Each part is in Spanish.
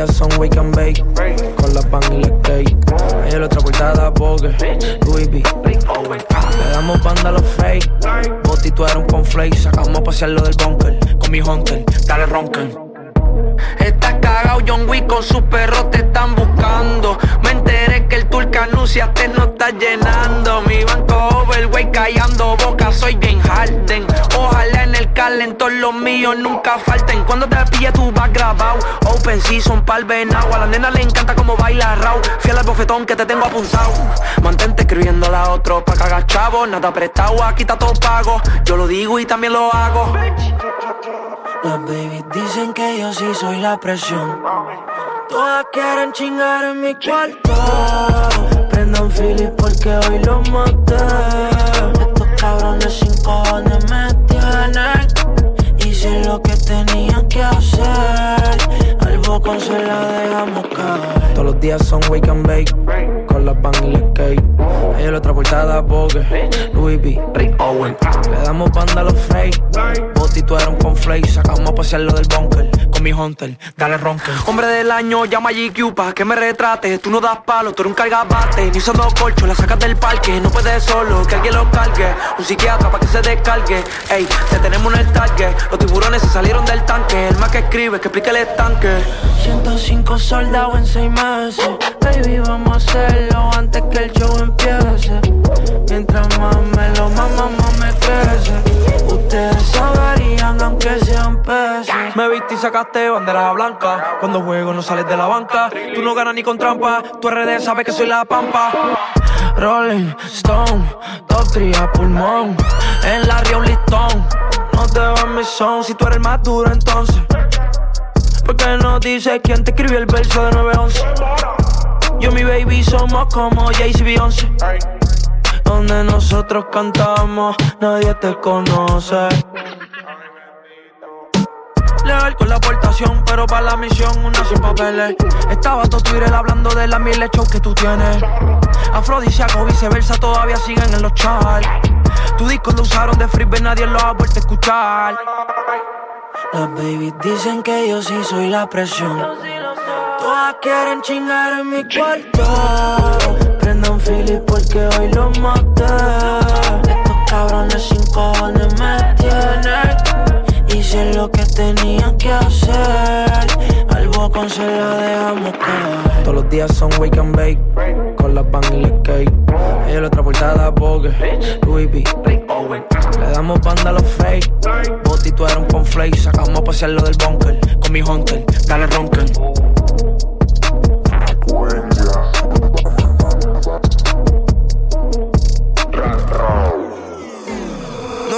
son wake and bake. Con la pan y la cake. Hay la otra portada Vogue. Louis V. Le damos banda a los fake. Boti, tú eres un. Sacamos a pasearlo del bunker. Con mi hunter. Dale roncan. Estás cagado, John Wick con sus perros te están buscando. Me enteré que anunciaste no está llenando. Mi banco overweight callando boca, soy bien Harden. Ojalá en el calentor los míos nunca falten. Cuando te pille tú vas grabado. Open season pa'l venado. A la nena le encanta como baila raw. Fiel al bofetón que te tengo apuntado. Mantente escribiendo la otro pa' cagar chavo. Nada prestado, aquí está todo pago. Yo lo digo y también lo hago. Las babies dicen que yo sí soy la presión. Todas quieren chingar en mi cuarto. Prendan Philip porque hoy lo maté. Estos cabrones sin cojones me tienen. Hice lo que tenía que hacer. Al bocón se la dejamos caer. Todos los días son wake and bake. Con la pan y la cake. Hay la otra portada Vogue. Louis V. Rick Owen. Le damos banda a los fake. Boti, tú eres un conflake. Sacamos a pasearlo del bunker. Mi hunter. Dale ronca. Hombre del año, llama a GQ pa' que me retrate. Tú no das palo, tú eres un cargabate. Ni usando colcho, la sacas del parque. No puedes solo, que alguien lo cargue. Un psiquiatra pa' que se descargue. Ey, te tenemos en el target. Los tiburones se salieron del tanque. El más que escribe, que explique el estanque. 105 soldados en 6 meses. Baby, vamos a hacerlo antes que el show empiece. Mientras más me lo mama, más me crece. Ustedes saberían aunque sean peces. Me viste y sacaste bandera blanca. Cuando juego no sales de la banca. Tú no ganas ni con trampa. Tu RD sabe que soy la pampa. Rolling Stone, top 3 a pulmón. En la Rio Listón. No te va mi son si tú eres el más duro entonces. Porque no dices quién te escribió el verso de 911. Yo y mi baby somos como Jay-Z Beyoncé. Donde nosotros cantamos, nadie te conoce. Legal con la aportación, pero para la misión una sin papeles. Estaba todo Twitter hablando de las miles shows que tú tienes. Afrodisíaco, viceversa, todavía siguen en los charts. Tu disco lo usaron de freebie, nadie lo ha vuelto a escuchar. Las babies dicen que yo sí soy la presión. Todas quieren chingar en mi cuarto. Prendan Philip porque hoy lo maté. Estos cabrones sin cojones me tienen. Hice lo que tenía que hacer. Al bocón se la dejamos caer. Todos los días son wake and bake. Con la pan y la cake. Hay la otra portada Vogue. Louis V. Le damos banda a los fake. Boti, tú eres un conflake. Sacamos a pasearlo del bunker. Con mi hunter. Dale roncan.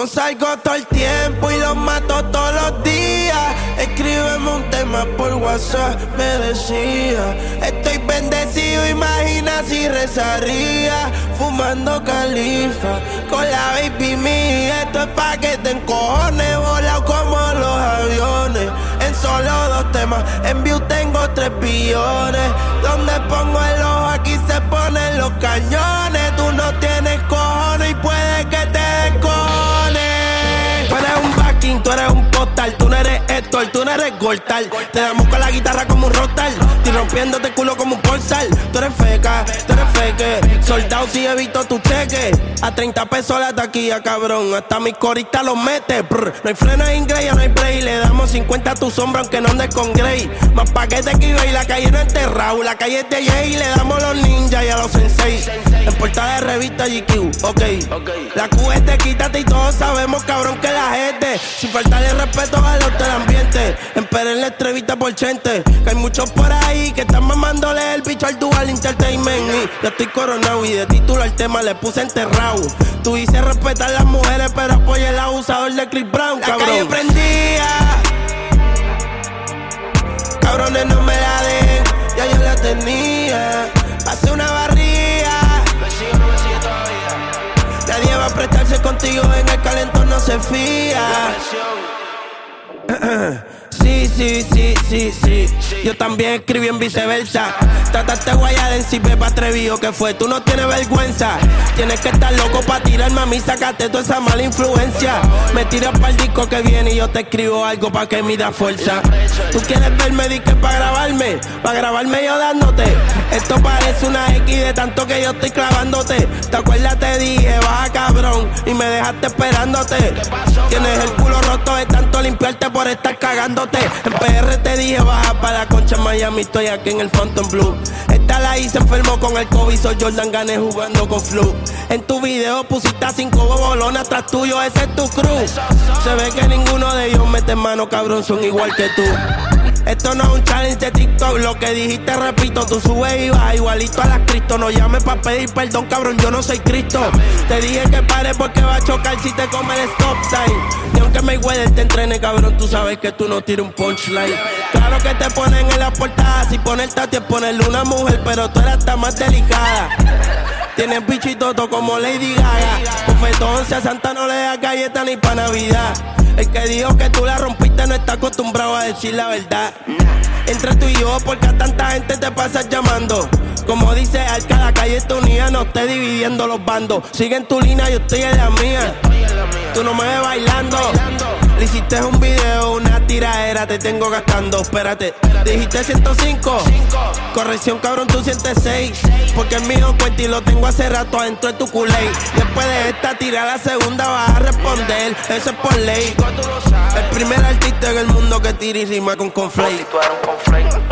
Salgo todo el tiempo y los mato todos los días. Escríbeme un tema por WhatsApp, me decía. Estoy bendecido, imagina si rezaría. Fumando califa con la baby mía. Esto es pa' que te encojones, volado como los aviones. En solo dos temas, en view tengo tres billones. Donde pongo el ojo, aquí se ponen los cañones. Tú no eres Héctor, tú no eres Gortal. Te damos con la guitarra como un estoy rompiéndote el culo como un corsal. Tú eres feca, tú eres feque, soldado si he visto tu cheque. A 30 pesos la taquilla, cabrón, hasta mis coristas los mete. No hay freno en Grey, no hay break, le damos 50 a tu sombra aunque no andes con Grey. Más paquete que iba y la calle no enterrado, la calle es de Jay, le damos los ninjas y a los sensei. En portada de revista GQ, ok. La Q es de quítate y todos sabemos, cabrón, que la gente. Sin faltarle respeto a los del ambiente. En la entrevista por chente. Que hay muchos por ahí que están mamándole el bicho al dual entertainment. Y yo estoy coronado y de título al tema le puse enterrado. Tú dices respetar a las mujeres, pero apoya el abusador de Chris Brown, cabrón. La calle prendía. Cabrones no me la den, ya yo la tenía. Hace una barría. Nadie va a prestarse contigo en el calentón, no se fía. Sí, sí, sí, sí, sí. Yo también escribí en viceversa. Trataste guayar en si pa' atrevido que fue. Tú no tienes vergüenza. Tienes que estar loco pa' tirar, mami. Sácate toda esa mala influencia. Me tiras para el disco que viene y yo te escribo algo pa' que me da fuerza. Tú quieres verme, di que pa' grabarme. Pa' grabarme yo dándote. Esto parece una X de tanto que yo estoy clavándote. ¿Te acuerdas? Te dije, baja cabrón. Y me dejaste esperándote. Tienes el culo roto de tanto limpiarte por estar cagándote. En PR te dije baja para la concha Miami, estoy aquí en el Phantom Blue. Esta la hice enfermo con el COVID, soy Jordan Gané jugando con flu. En tu video pusiste a cinco bobolonas tras tuyo, ese es tu cruz. Se ve que ninguno de ellos mete mano, cabrón, son igual que tú. Esto no es un challenge de TikTok, lo que dijiste repito, tú subes y vas igualito a las Cristo. No llames para pedir perdón, cabrón, yo no soy Cristo. Te dije que pare porque va a chocar si te come el stop sign. Ni aunque me te entrene, cabrón, tú sabes que tú no tiras un punchline. Claro que te ponen en la portada, si poner tati es ponerle una mujer, pero tú eras tan más delicada. Tienes bichito como Lady Gaga. Bufetón, si a Santa no le da galleta ni pa' Navidad. El que dijo que tú la rompiste no está acostumbrado a decir la verdad. Entre tú y yo, porque a tanta gente te pasas llamando. Como dice Arca, la calle es unida, no esté dividiendo los bandos. Sigue en tu línea, yo estoy en la mía. Tú no me ves bailando. Le hiciste un video, una tiradera, te tengo gastando. Espérate, dijiste 105. Corrección, cabrón, tú sientes 6. Porque el mío cuenta y lo tengo hace rato adentro de tu culé. Después de esta tira la segunda vas a responder. Eso es por ley. El primer artista en el mundo que tira y rima con conflate.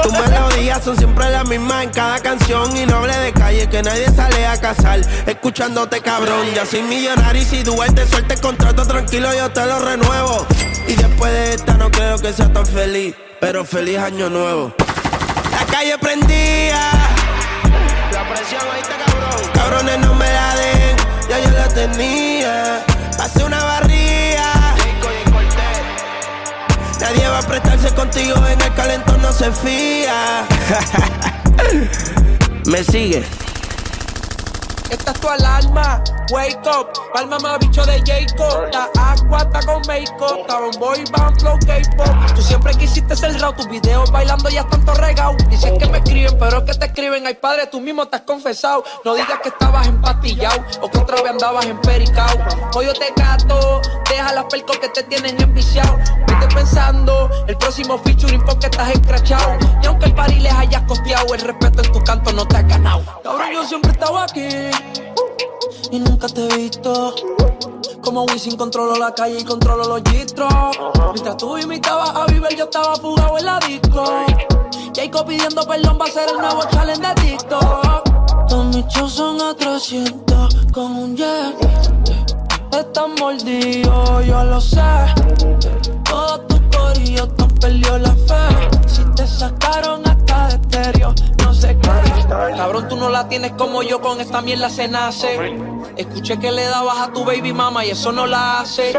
Tus melodías son siempre las mismas en cada canción y no hable de calle que nadie sale a casar. Escuchándote cabrón, ya soy millonario y si duerte suerte contrato tranquilo yo te lo renuevo. Y después de esta no creo que sea tan feliz, pero feliz año nuevo. La calle prendía. La presión ahí está cabrón. Cabrones no me la den, ya yo la tenía. Pasé una barría. Nadie va a prestarse contigo en el calentón, no se fía. me sigue. Esta es tu alarma, wake up. Palma más bicho de Jacob. La agua está con make-up. Está un boy band flow K-pop. Tú siempre quisiste Tus videos bailando ya están todo regao. Dicen que me escriben, pero que te escriben. Ay, padre, tú mismo te has confesado. No digas que estabas empastillado o que otra vez andabas en pericao. Yo te cato. Deja las percos que te tienen enviciado. Vete pensando el próximo featuring porque estás escrachado. Y aunque el party les hayas costeado, el respeto en tu canto no te ha ganado. Cabrón, yo siempre he estado aquí y nunca te he visto. Como Wisin controlo la calle y controlo los gistros. Mientras tú imitabas a Bieber, yo estaba fugado en la disco. Jacob pidiendo perdón va a ser el nuevo challenge de TikTok. Todos mis shows son a 300 con un jet. Están mordidos, yo lo sé. Todos tus corillos perdido la fe. Si te sacaron hasta de estéreo, no sé qué. Cabrón, tú no la tienes como yo, con esta mierda se nace. Escuché que le dabas a tu baby mama y eso no la hace.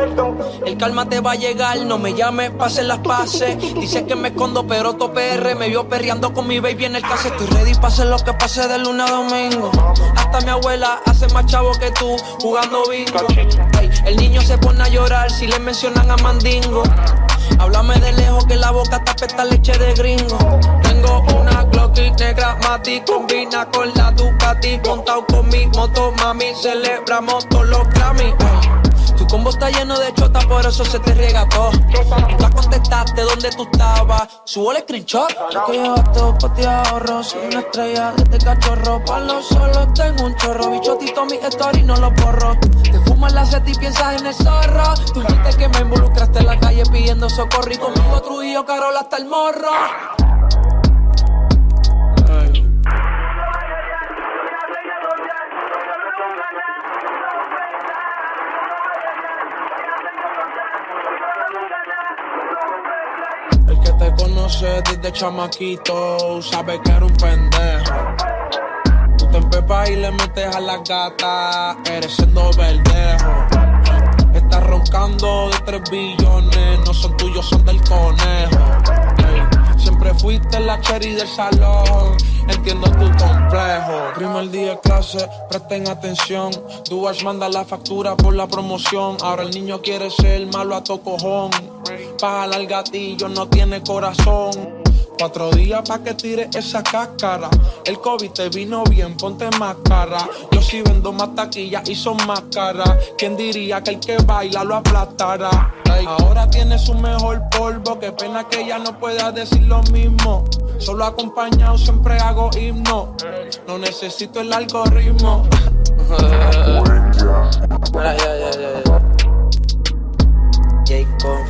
El calma te va a llegar, no me llames pa' hacer las pases. Dice que me escondo, pero tu PR me vio perreando con mi baby en el caso. Estoy ready pa' hacer lo que pase de lunes a domingo. Hasta mi abuela hace más chavo que tú, jugando bingo. El niño se pone a llorar si le mencionan a Mandingo. Háblame de lejos que la boca está pesta leche de gringo. Tengo una Glocky negra Mati, combina con la Ducati. Montado con mi moto, mami, celebramos todos los Grammy. Combo está lleno de chota, por eso se te riega todo. Nunca contestaste dónde tú estabas. Subo el screenshot. Yo que llevaste dos pa' ahorro. Soy una estrella desde cachorro. Pa' los solo tengo un chorro. Bichotito mi story no lo borro. Te fumas la seta y piensas en el zorro. Tú dijiste que me involucraste en la calle pidiendo socorro. Y conmigo Trujillo, Carol hasta el morro. Te conoce desde chamaquito sabe que era un pendejo. Tú te empepas y le metes a la gata, eres siendo verdejo. Estás roncando de 3 billones, no son tuyos, son del conejo. Siempre fuiste la cherry del salón. Entiendo tu complejo. Primer día de clase, presten atención. Duas manda la factura por la promoción. Ahora el niño quiere ser malo a tu cojón. Pájala al gatillo, no tiene corazón. Cuatro días pa' que tire esa cáscara. El COVID te vino bien, ponte más cara. Yo sí vendo más taquillas y son más caras. ¿Quién diría que el que baila lo Ahora tiene su mejor polvo. Qué pena que ella no pueda decir lo mismo. Solo acompañado siempre hago himno. No necesito el algoritmo. Mira, ya, ya, ya, ya. Jake con